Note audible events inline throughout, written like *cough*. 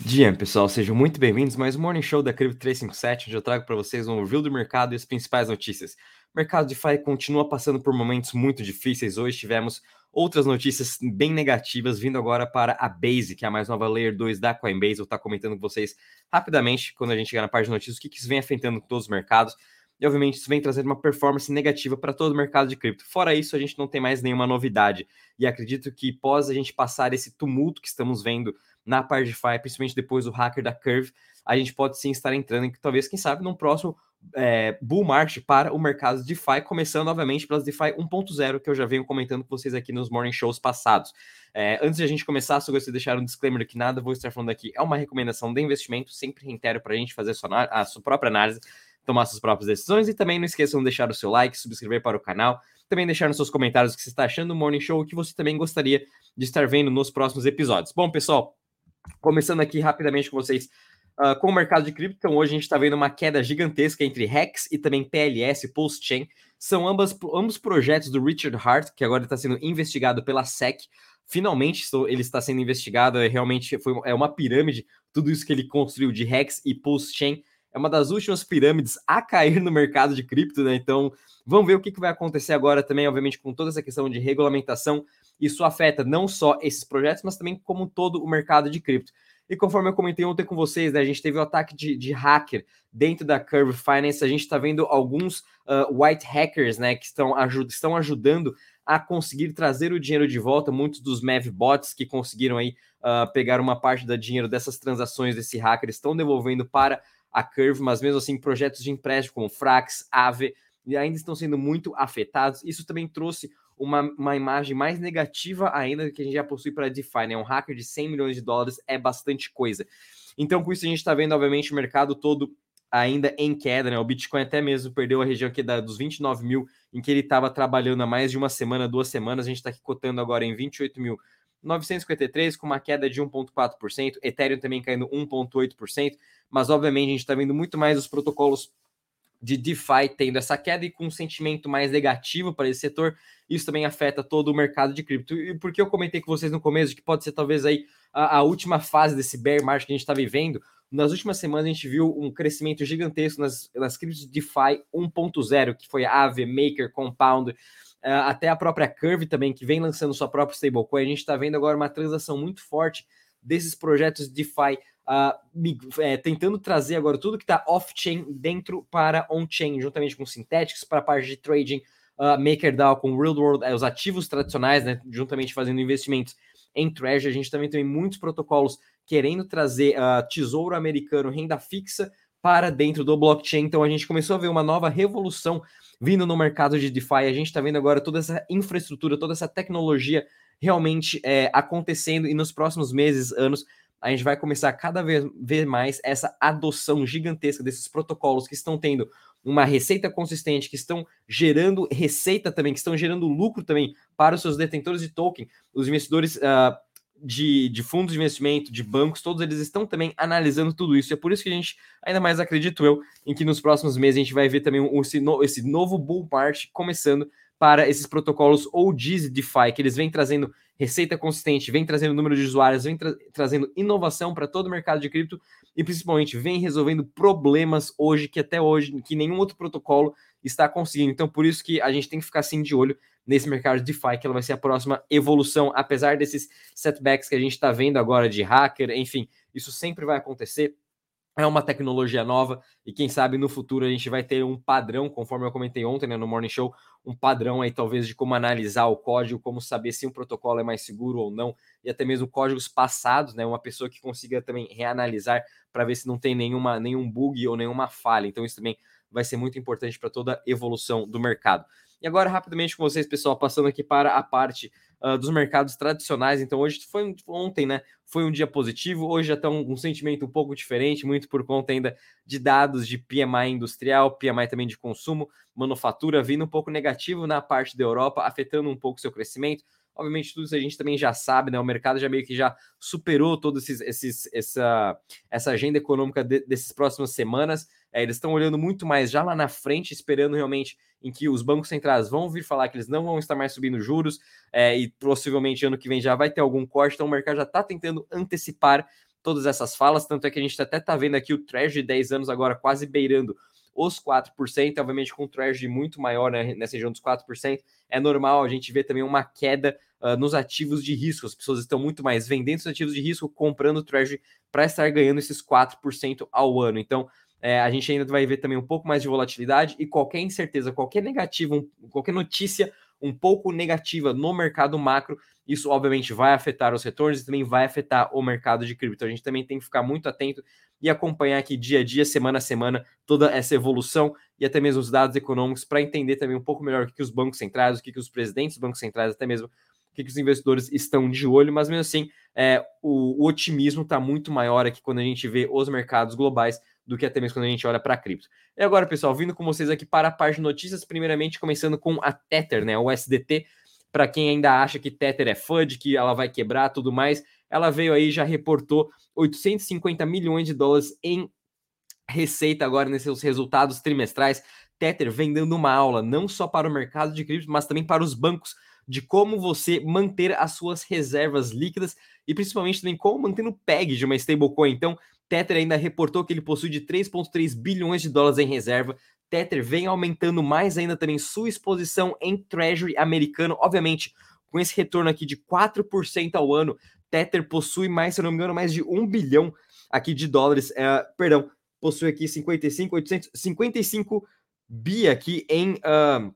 Dia, pessoal, sejam muito bem-vindos mais um Morning Show da Cripto 357, onde eu trago para vocês um review do mercado e as principais notícias. O mercado de DeFi continua passando por momentos muito difíceis. Hoje tivemos outras notícias bem negativas vindo agora para a Base, que é a mais nova Layer 2 da Coinbase. Eu vou estar comentando com vocês rapidamente, quando a gente chegar na parte de notícias, o que, que isso vem afetando todos os mercados. E, obviamente, isso vem trazendo uma performance negativa para todo o mercado de cripto. Fora isso, a gente não tem mais nenhuma novidade. E acredito que, pós a gente passar esse tumulto que estamos vendo na DeFi, principalmente depois do hacker da Curve, a gente pode sim estar entrando em, talvez, quem sabe, num próximo é, bull market para o mercado de DeFi, começando, obviamente, pelas DeFi 1.0, que eu já venho comentando com vocês aqui nos morning shows passados. É, antes de a gente começar, só gostaria de deixar um disclaimer que nada vou estar falando aqui é uma recomendação de investimento, sempre reitero para a gente fazer a sua, a sua própria análise, tomar suas próprias decisões e também não esqueçam de deixar o seu like, subscrever para o canal, também deixar nos seus comentários o que você está achando do Morning Show o que você também gostaria de estar vendo nos próximos episódios. Bom, pessoal, Começando aqui rapidamente com vocês uh, com o mercado de cripto. Então, hoje a gente está vendo uma queda gigantesca entre Hex e também PLS, Pulse Chain. São ambas, ambos projetos do Richard Hart, que agora está sendo investigado pela SEC. Finalmente ele está sendo investigado. É, realmente foi, é uma pirâmide, tudo isso que ele construiu de Hex e Pulse Chain. É uma das últimas pirâmides a cair no mercado de cripto, né? Então, vamos ver o que, que vai acontecer agora também, obviamente, com toda essa questão de regulamentação isso afeta não só esses projetos, mas também como todo o mercado de cripto. E conforme eu comentei ontem com vocês, né, a gente teve o um ataque de, de, hacker dentro da Curve Finance. A gente está vendo alguns uh, white hackers né, que estão, ajud estão ajudando a conseguir trazer o dinheiro de volta. Muitos dos Mav bots que conseguiram aí uh, pegar uma parte do dinheiro dessas transações desse hacker estão devolvendo para a Curve, mas mesmo assim, projetos de empréstimo como Frax, Aave ainda estão sendo muito afetados. Isso também trouxe uma, uma imagem mais negativa ainda do que a gente já possui para DeFi, né? Um hacker de 100 milhões de dólares é bastante coisa. Então, com isso, a gente está vendo, obviamente, o mercado todo ainda em queda, né? O Bitcoin até mesmo perdeu a região aqui da, dos 29 mil, em que ele estava trabalhando há mais de uma semana, duas semanas. A gente está aqui cotando agora em 28 mil. 953 com uma queda de 1,4%, Ethereum também caindo 1,8%, mas obviamente a gente está vendo muito mais os protocolos de DeFi tendo essa queda e com um sentimento mais negativo para esse setor, isso também afeta todo o mercado de cripto. E porque eu comentei com vocês no começo que pode ser talvez aí a, a última fase desse bear market que a gente está vivendo, nas últimas semanas a gente viu um crescimento gigantesco nas, nas criptos de DeFi 1.0, que foi a Aave, Maker, Compound, uh, até a própria Curve também, que vem lançando sua própria stablecoin. A gente está vendo agora uma transação muito forte desses projetos DeFi uh, é, tentando trazer agora tudo que está off-chain dentro para on-chain, juntamente com Synthetics, para a parte de trading, uh, MakerDAO com Real World, é, os ativos tradicionais, né, juntamente fazendo investimentos em Treasury. A gente também tem muitos protocolos querendo trazer uh, tesouro americano, renda fixa para dentro do blockchain. Então a gente começou a ver uma nova revolução vindo no mercado de DeFi. A gente está vendo agora toda essa infraestrutura, toda essa tecnologia realmente é, acontecendo e nos próximos meses, anos, a gente vai começar a cada vez ver mais essa adoção gigantesca desses protocolos que estão tendo uma receita consistente, que estão gerando receita também, que estão gerando lucro também para os seus detentores de token, os investidores uh, de, de, fundos de investimento, de bancos, todos eles estão também analisando tudo isso. É por isso que a gente, ainda mais acredito eu, em que nos próximos meses a gente vai ver também esse, no, esse novo bull market começando para esses protocolos OGs e DeFi, que eles vêm trazendo receita consistente, vem trazendo número de usuários, vem tra trazendo inovação para todo o mercado de cripto e principalmente vem resolvendo problemas hoje que até hoje que nenhum outro protocolo está conseguindo. Então por isso que a gente tem que ficar assim de olho nesse mercado de DeFi, que ela vai ser a próxima evolução, apesar desses setbacks que a gente está vendo agora de hacker, enfim, isso sempre vai acontecer é uma tecnologia nova e quem sabe no futuro a gente vai ter um padrão, conforme eu comentei ontem né, no Morning Show, um padrão aí talvez de como analisar o código, como saber se um protocolo é mais seguro ou não, e até mesmo códigos passados, né, uma pessoa que consiga também reanalisar para ver se não tem nenhuma, nenhum bug ou nenhuma falha. Então isso também vai ser muito importante para toda a evolução do mercado. E agora, rapidamente com vocês, pessoal, passando aqui para a parte uh, dos mercados tradicionais. Então, hoje foi ontem, né? Foi um dia positivo. Hoje já está um, um, sentimento um pouco diferente, muito por conta ainda de dados de PMI industrial, PMI também de consumo, manufatura vindo um pouco negativo na parte da Europa, afetando um pouco seu crescimento. Obviamente, tudo isso a gente também já sabe, né? O mercado já meio que já superou toda esses, esses, essa, essa agenda econômica de, dessas próximas semanas. É, eles estão olhando muito mais já lá na frente, esperando realmente em que os bancos centrais vão vir falar que eles não vão estar mais subindo juros é, e possivelmente ano que vem já vai ter algum corte. Então o mercado já está tentando antecipar todas essas falas, tanto é que a gente até está vendo aqui o Treasury de 10 anos agora quase beirando os 4%, obviamente com um Treasury muito maior né, nessa região dos 4%, é normal a gente ver também uma queda uh, nos ativos de risco. As pessoas estão muito mais vendendo os ativos de risco, comprando Treasury para estar ganhando esses 4% ao ano. Então, é, a gente ainda vai ver também um pouco mais de volatilidade e qualquer incerteza, qualquer negativo, qualquer notícia um pouco negativa no mercado macro, isso obviamente vai afetar os retornos e também vai afetar o mercado de cripto. A gente também tem que ficar muito atento e acompanhar aqui dia a dia, semana a semana, toda essa evolução e até mesmo os dados econômicos para entender também um pouco melhor o que, que os bancos centrais, o que, que os presidentes dos bancos centrais, até mesmo que, que os investidores estão de olho, mas mesmo assim, é, o, o otimismo está muito maior aqui quando a gente vê os mercados globais do que até mesmo quando a gente olha para cripto. E agora, pessoal, vindo com vocês aqui para a parte de notícias, primeiramente começando com a Tether, né, o SDT, para quem ainda acha que Tether é FUD, que ela vai quebrar tudo mais, ela veio aí já reportou 850 milhões de dólares em receita agora nesses resultados trimestrais. Tether vem dando uma aula não só para o mercado de cripto, mas também para os bancos de como você manter as suas reservas líquidas e principalmente também como manter o PEG de uma stablecoin. Então, Tether ainda reportou que ele possui de 3,3 bilhões de dólares em reserva. Tether vem aumentando mais ainda também sua exposição em Treasury americano, obviamente, com esse retorno aqui de 4% ao ano, Tether possui mais, se eu não me engano, mais de 1 bilhão aqui de dólares, é, perdão, possui aqui 55, 800, 55 bi aqui em, uh,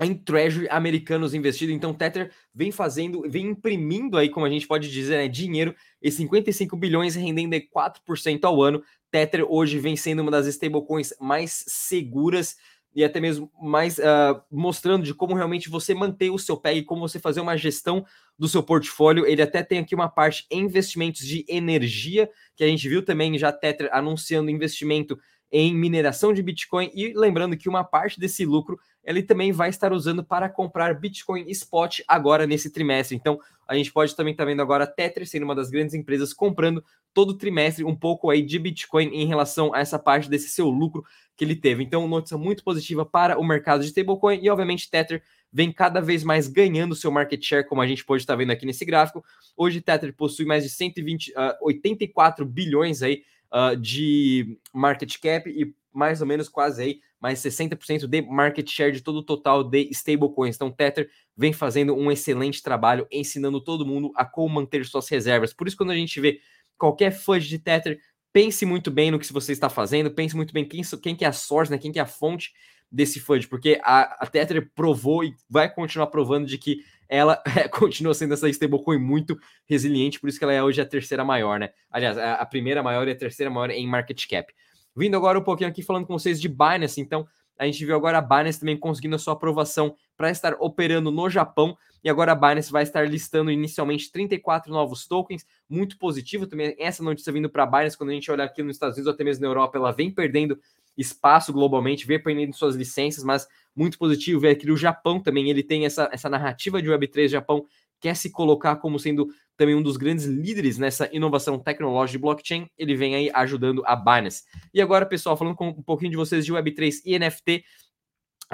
em treasury americanos investido. Então, Tether vem fazendo, vem imprimindo aí, como a gente pode dizer, né, dinheiro, e 55 bilhões rendendo 4% ao ano. Tether hoje vem sendo uma das stablecoins mais seguras e até mesmo mais uh, mostrando de como realmente você manter o seu PEG, como você fazer uma gestão do seu portfólio. Ele até tem aqui uma parte em investimentos de energia, que a gente viu também já Tether anunciando investimento em mineração de Bitcoin e lembrando que uma parte desse lucro ele também vai estar usando para comprar Bitcoin Spot agora nesse trimestre. Então, a gente pode também estar tá vendo agora a Tether sendo uma das grandes empresas comprando todo trimestre um pouco aí de Bitcoin em relação a essa parte desse seu lucro que ele teve. Então, notícia muito positiva para o mercado de stablecoin e, obviamente, Tether vem cada vez mais ganhando seu market share, como a gente pode estar vendo aqui nesse gráfico. Hoje, Tether possui mais de 120, uh, 84 bilhões aí uh, de market cap e mais ou menos quase aí mais 60% de market share de todo o total de stablecoins. Então, Tether vem fazendo um excelente trabalho ensinando todo mundo a como manter suas reservas. Por isso, quando a gente vê qualquer fund de Tether, pense muito bem no que você está fazendo, pense muito bem quem, quem que é a source, né, quem que é a fonte desse fund, porque a, a Tether provou e vai continuar provando de que ela *laughs* é, continua sendo essa stablecoin muito resiliente, por isso que ela é hoje a terceira maior, né? Aliás, a, a primeira maior e a terceira maior em market cap. Vindo agora um pouquinho aqui falando com vocês de Binance, então a gente viu agora a Binance também conseguindo a sua aprovação para estar operando no Japão. E agora a Binance vai estar listando inicialmente 34 novos tokens, muito positivo também. Essa notícia vindo para a Binance, quando a gente olha aqui nos Estados Unidos ou até mesmo na Europa, ela vem perdendo espaço globalmente, vem perdendo suas licenças, mas muito positivo ver aqui o Japão também. Ele tem essa, essa narrativa de Web3 Japão, quer se colocar como sendo também um dos grandes líderes nessa inovação tecnológica de blockchain, ele vem aí ajudando a Binance. E agora, pessoal, falando com um pouquinho de vocês de Web3 e NFT,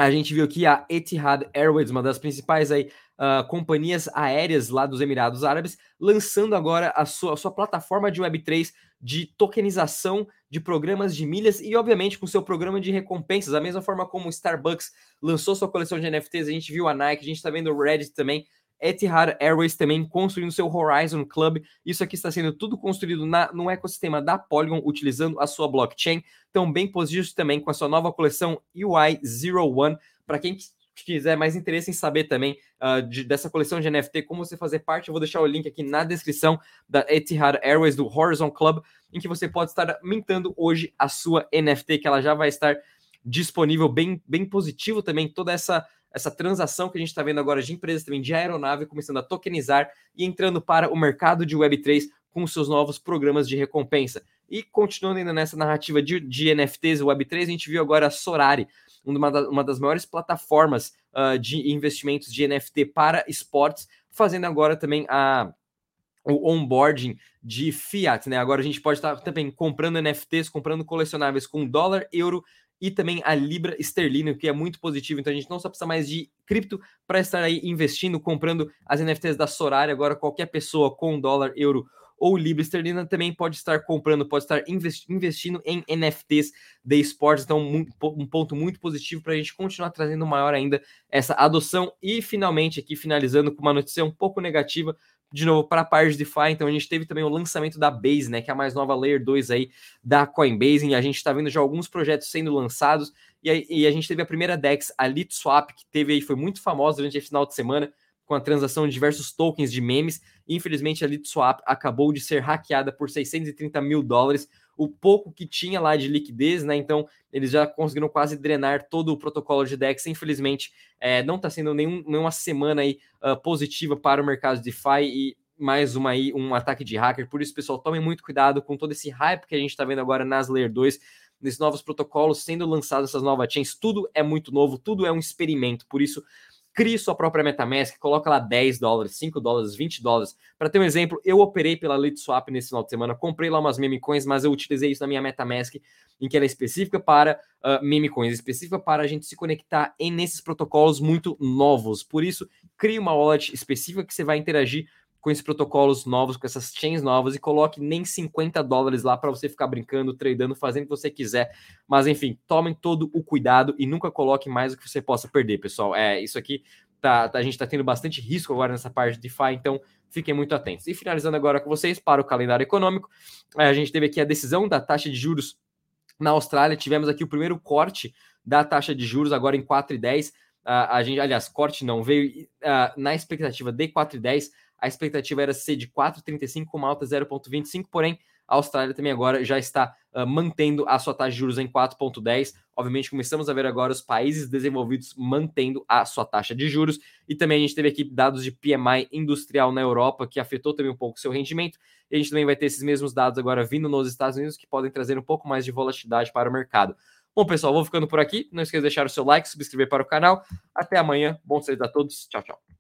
a gente viu aqui a Etihad Airways, uma das principais aí, uh, companhias aéreas lá dos Emirados Árabes, lançando agora a sua, a sua plataforma de Web3 de tokenização de programas de milhas e, obviamente, com seu programa de recompensas. Da mesma forma como o Starbucks lançou sua coleção de NFTs, a gente viu a Nike, a gente está vendo o Reddit também Etihad Airways também construindo seu Horizon Club. Isso aqui está sendo tudo construído na, no ecossistema da Polygon, utilizando a sua blockchain. Então, bem positivo também com a sua nova coleção UI01. Para quem quiser mais interesse em saber também uh, de, dessa coleção de NFT, como você fazer parte, eu vou deixar o link aqui na descrição da Etihad Airways, do Horizon Club, em que você pode estar mintando hoje a sua NFT, que ela já vai estar disponível, bem, bem positivo também, toda essa essa transação que a gente está vendo agora de empresas também de aeronave começando a tokenizar e entrando para o mercado de Web3 com seus novos programas de recompensa. E continuando ainda nessa narrativa de, de NFTs e Web3, a gente viu agora a Sorari, uma, da, uma das maiores plataformas uh, de investimentos de NFT para esportes, fazendo agora também a, o onboarding de fiat, né? Agora a gente pode estar também comprando NFTs, comprando colecionáveis com dólar, euro e também a libra esterlina, que é muito positivo. Então a gente não só precisa mais de cripto para estar aí investindo, comprando as NFTs da Sorari. Agora qualquer pessoa com dólar, euro ou libra esterlina, também pode estar comprando, pode estar investindo em NFTs de esportes. Então, um ponto muito positivo para a gente continuar trazendo maior ainda essa adoção. E finalmente, aqui finalizando com uma notícia um pouco negativa de novo para a parte de DeFi, então a gente teve também o lançamento da Base, né, que é a mais nova Layer 2 aí da Coinbase, e a gente está vendo já alguns projetos sendo lançados, e a, e a gente teve a primeira DEX, a LitSwap, que teve aí, foi muito famosa durante o final de semana, com a transação de diversos tokens de memes. Infelizmente, a LitSwap acabou de ser hackeada por 630 mil dólares, o pouco que tinha lá de liquidez, né? Então, eles já conseguiram quase drenar todo o protocolo de DEX. Infelizmente, é, não está sendo nenhum, nenhuma semana aí uh, positiva para o mercado de DeFi e mais uma aí, um ataque de hacker. Por isso, pessoal, tomem muito cuidado com todo esse hype que a gente está vendo agora nas Layer 2, nesses novos protocolos sendo lançados, essas novas chains. Tudo é muito novo, tudo é um experimento. Por isso, crie sua própria MetaMask, coloca lá 10 dólares, 5 dólares, 20 dólares. Para ter um exemplo, eu operei pela LitSwap nesse final de semana, comprei lá umas meme coins, mas eu utilizei isso na minha MetaMask, em que ela é específica para uh, meme coins, específica para a gente se conectar em nesses protocolos muito novos. Por isso, crie uma wallet específica que você vai interagir com esses protocolos novos, com essas chains novas, e coloque nem 50 dólares lá para você ficar brincando, tradando, fazendo o que você quiser. Mas enfim, tomem todo o cuidado e nunca coloque mais do que você possa perder, pessoal. É isso aqui. Tá, tá a gente está tendo bastante risco agora nessa parte de DeFi, então fiquem muito atentos. E finalizando agora com vocês para o calendário econômico, é, a gente teve aqui a decisão da taxa de juros na Austrália. Tivemos aqui o primeiro corte da taxa de juros agora em 4,10. Uh, a gente, aliás, corte não, veio uh, na expectativa de 4,10 a expectativa era ser de 4,35 com uma alta 0,25, porém a Austrália também agora já está uh, mantendo a sua taxa de juros em 4,10. Obviamente, começamos a ver agora os países desenvolvidos mantendo a sua taxa de juros. E também a gente teve aqui dados de PMI industrial na Europa, que afetou também um pouco o seu rendimento. E a gente também vai ter esses mesmos dados agora vindo nos Estados Unidos, que podem trazer um pouco mais de volatilidade para o mercado. Bom, pessoal, vou ficando por aqui. Não esqueça de deixar o seu like, subscrever para o canal. Até amanhã. Bom cedo a todos. Tchau, tchau.